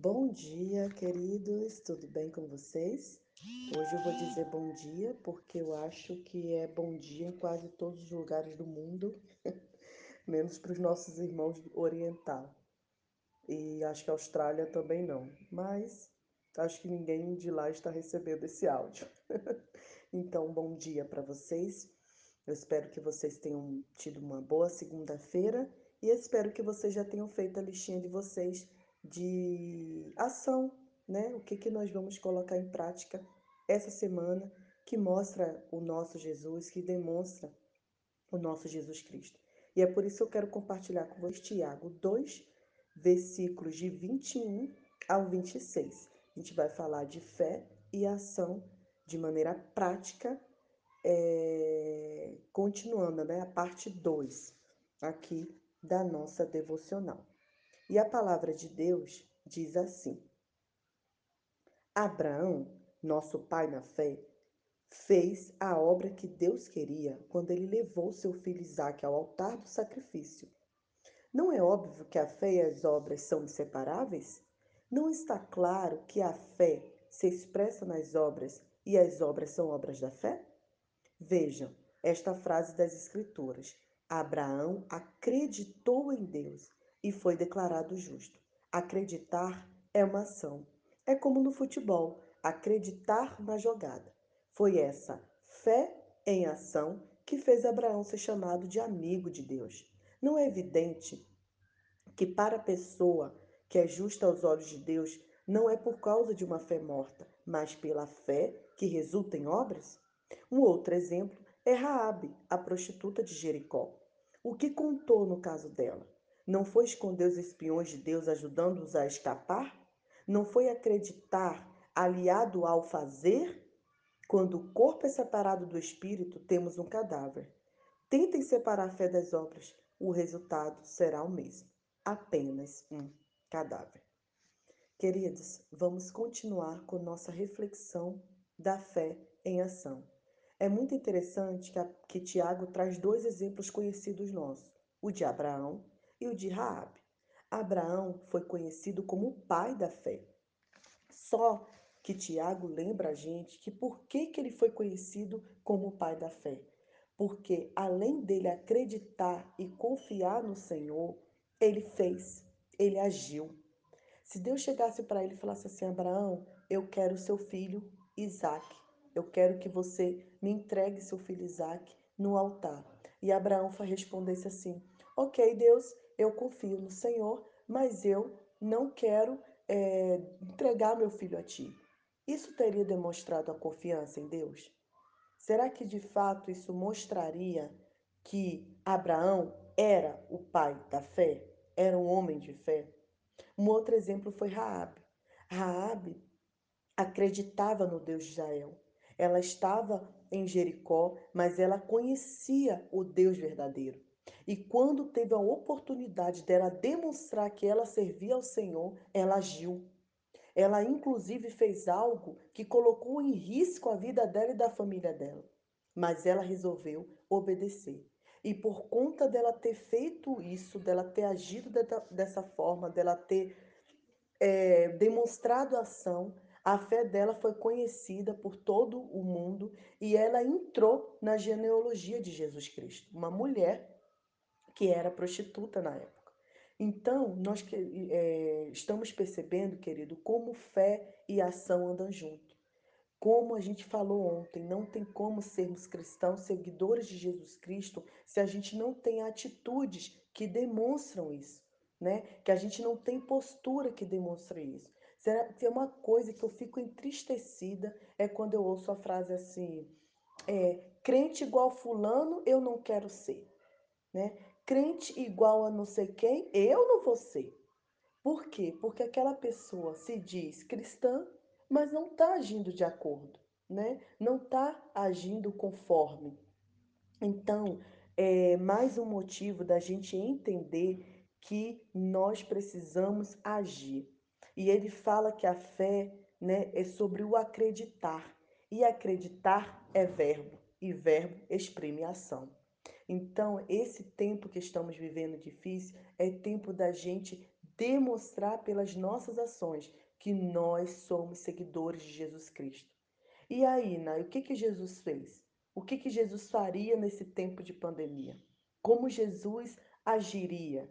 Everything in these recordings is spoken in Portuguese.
Bom dia, queridos, tudo bem com vocês? Hoje eu vou dizer bom dia porque eu acho que é bom dia em quase todos os lugares do mundo, menos para os nossos irmãos oriental. E acho que a Austrália também não, mas acho que ninguém de lá está recebendo esse áudio. então, bom dia para vocês. Eu espero que vocês tenham tido uma boa segunda-feira e espero que vocês já tenham feito a listinha de vocês de ação, né? O que, que nós vamos colocar em prática essa semana que mostra o nosso Jesus, que demonstra o nosso Jesus Cristo. E é por isso que eu quero compartilhar com vocês Tiago 2, versículos de 21 ao 26. A gente vai falar de fé e ação de maneira prática, é, continuando, né? A parte 2 aqui da nossa devocional. E a palavra de Deus diz assim: Abraão, nosso pai na fé, fez a obra que Deus queria quando ele levou seu filho Isaque ao altar do sacrifício. Não é óbvio que a fé e as obras são inseparáveis? Não está claro que a fé se expressa nas obras e as obras são obras da fé? Vejam esta frase das Escrituras: Abraão acreditou em Deus e foi declarado justo. Acreditar é uma ação. É como no futebol, acreditar na jogada. Foi essa fé em ação que fez Abraão ser chamado de amigo de Deus. Não é evidente que para a pessoa que é justa aos olhos de Deus, não é por causa de uma fé morta, mas pela fé que resulta em obras? Um outro exemplo é Raabe, a prostituta de Jericó. O que contou no caso dela? Não foi esconder os espiões de Deus ajudando-os a escapar? Não foi acreditar aliado ao fazer? Quando o corpo é separado do espírito, temos um cadáver. Tentem separar a fé das obras, o resultado será o mesmo apenas um cadáver. Queridos, vamos continuar com nossa reflexão da fé em ação. É muito interessante que, a, que Tiago traz dois exemplos conhecidos nossos, o de Abraão e o de Raabe. Abraão foi conhecido como o pai da fé. Só que Tiago lembra a gente que por que, que ele foi conhecido como o pai da fé? Porque além dele acreditar e confiar no Senhor, ele fez, ele agiu. Se Deus chegasse para ele e falasse assim: Abraão, eu quero seu filho Isaac, eu quero que você me entregue seu filho Isaac no altar. E Abraão respondesse assim: Ok, Deus, eu confio no Senhor, mas eu não quero é, entregar meu filho a ti. Isso teria demonstrado a confiança em Deus? Será que de fato isso mostraria que Abraão era o pai da fé? Era um homem de fé? Um outro exemplo foi Raabe. Raabe acreditava no Deus de Israel. Ela estava em Jericó, mas ela conhecia o Deus verdadeiro. E quando teve a oportunidade dela demonstrar que ela servia ao Senhor, ela agiu. Ela, inclusive, fez algo que colocou em risco a vida dela e da família dela. Mas ela resolveu obedecer. E por conta dela ter feito isso, dela ter agido dessa forma, dela ter é, demonstrado ação, a fé dela foi conhecida por todo o mundo e ela entrou na genealogia de Jesus Cristo. Uma mulher que era prostituta na época. Então, nós é, estamos percebendo, querido, como fé e ação andam junto. Como a gente falou ontem, não tem como sermos cristãos, seguidores de Jesus Cristo, se a gente não tem atitudes que demonstram isso, né? Que a gente não tem postura que demonstre isso. Será que é uma coisa que eu fico entristecida é quando eu ouço a frase assim: é, crente igual fulano, eu não quero ser, né? Crente igual a não sei quem, eu não vou ser. Por quê? Porque aquela pessoa se diz cristã, mas não está agindo de acordo, né? Não está agindo conforme. Então, é mais um motivo da gente entender que nós precisamos agir. E ele fala que a fé, né, é sobre o acreditar. E acreditar é verbo, e verbo exprime ação. Então, esse tempo que estamos vivendo difícil é tempo da gente demonstrar pelas nossas ações que nós somos seguidores de Jesus Cristo. E aí, Nai, o que, que Jesus fez? O que, que Jesus faria nesse tempo de pandemia? Como Jesus agiria?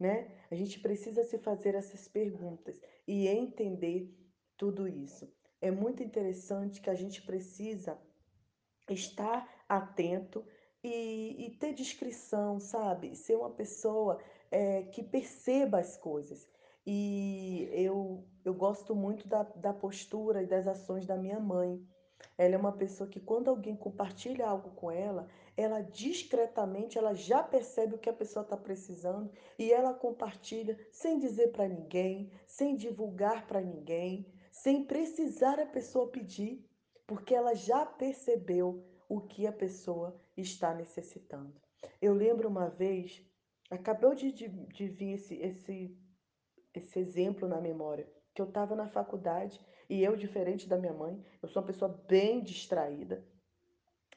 Né? A gente precisa se fazer essas perguntas e entender tudo isso. É muito interessante que a gente precisa estar atento e, e ter discrição, sabe? Ser uma pessoa é, que perceba as coisas. E eu, eu gosto muito da, da postura e das ações da minha mãe. Ela é uma pessoa que quando alguém compartilha algo com ela, ela discretamente, ela já percebe o que a pessoa está precisando e ela compartilha sem dizer para ninguém, sem divulgar para ninguém, sem precisar a pessoa pedir, porque ela já percebeu o que a pessoa está necessitando. Eu lembro uma vez, acabou de, de, de vir esse, esse, esse exemplo na memória, que eu estava na faculdade e eu, diferente da minha mãe, eu sou uma pessoa bem distraída,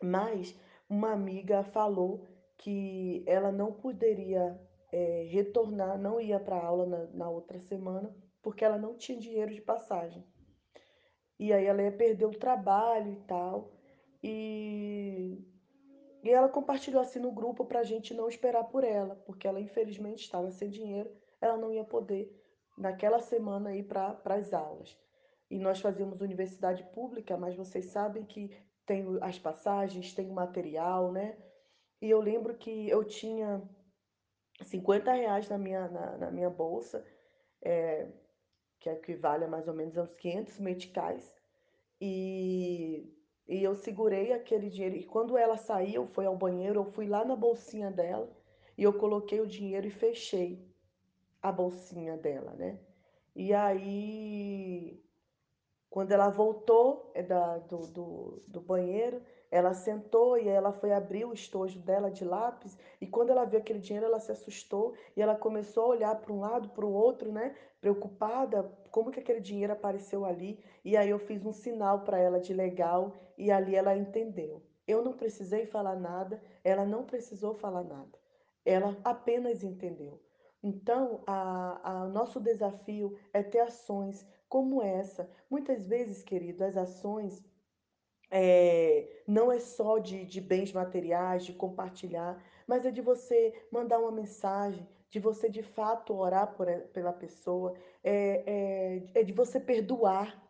mas uma amiga falou que ela não poderia é, retornar, não ia para aula na, na outra semana, porque ela não tinha dinheiro de passagem. E aí ela ia perder o trabalho e tal. E, e ela compartilhou assim no grupo para a gente não esperar por ela, porque ela infelizmente estava sem dinheiro, ela não ia poder naquela semana ir para as aulas. E nós fazíamos universidade pública, mas vocês sabem que tem as passagens, tem o material, né? E eu lembro que eu tinha 50 reais na minha, na, na minha bolsa, é, que equivale a mais ou menos uns 500 meticais. E, e eu segurei aquele dinheiro. E quando ela saiu, foi ao banheiro, eu fui lá na bolsinha dela e eu coloquei o dinheiro e fechei a bolsinha dela, né? E aí quando ela voltou é, da, do, do, do, banheiro, ela sentou e ela foi abrir o estojo dela de lápis. E quando ela viu aquele dinheiro, ela se assustou e ela começou a olhar para um lado, para o outro, né? Preocupada, como que aquele dinheiro apareceu ali. E aí eu fiz um sinal para ela de legal e ali ela entendeu. Eu não precisei falar nada, ela não precisou falar nada. Ela apenas entendeu. Então, o nosso desafio é ter ações como essa. Muitas vezes, querido, as ações é, não é só de, de bens materiais, de compartilhar, mas é de você mandar uma mensagem, de você de fato orar por, pela pessoa, é, é, é de você perdoar.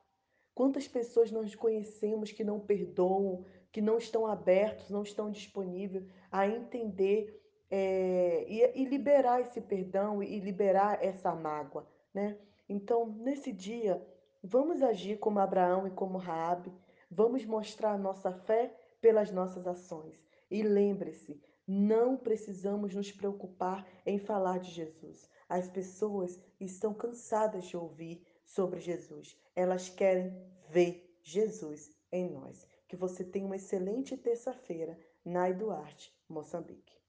Quantas pessoas nós conhecemos que não perdoam, que não estão abertos, não estão disponíveis a entender é, e, e liberar esse perdão e liberar essa mágoa, né? Então, nesse dia, vamos agir como Abraão e como Raabe, vamos mostrar nossa fé pelas nossas ações. E lembre-se, não precisamos nos preocupar em falar de Jesus. As pessoas estão cansadas de ouvir sobre Jesus. Elas querem ver Jesus em nós. Que você tenha uma excelente terça-feira, Nai Duarte, Moçambique.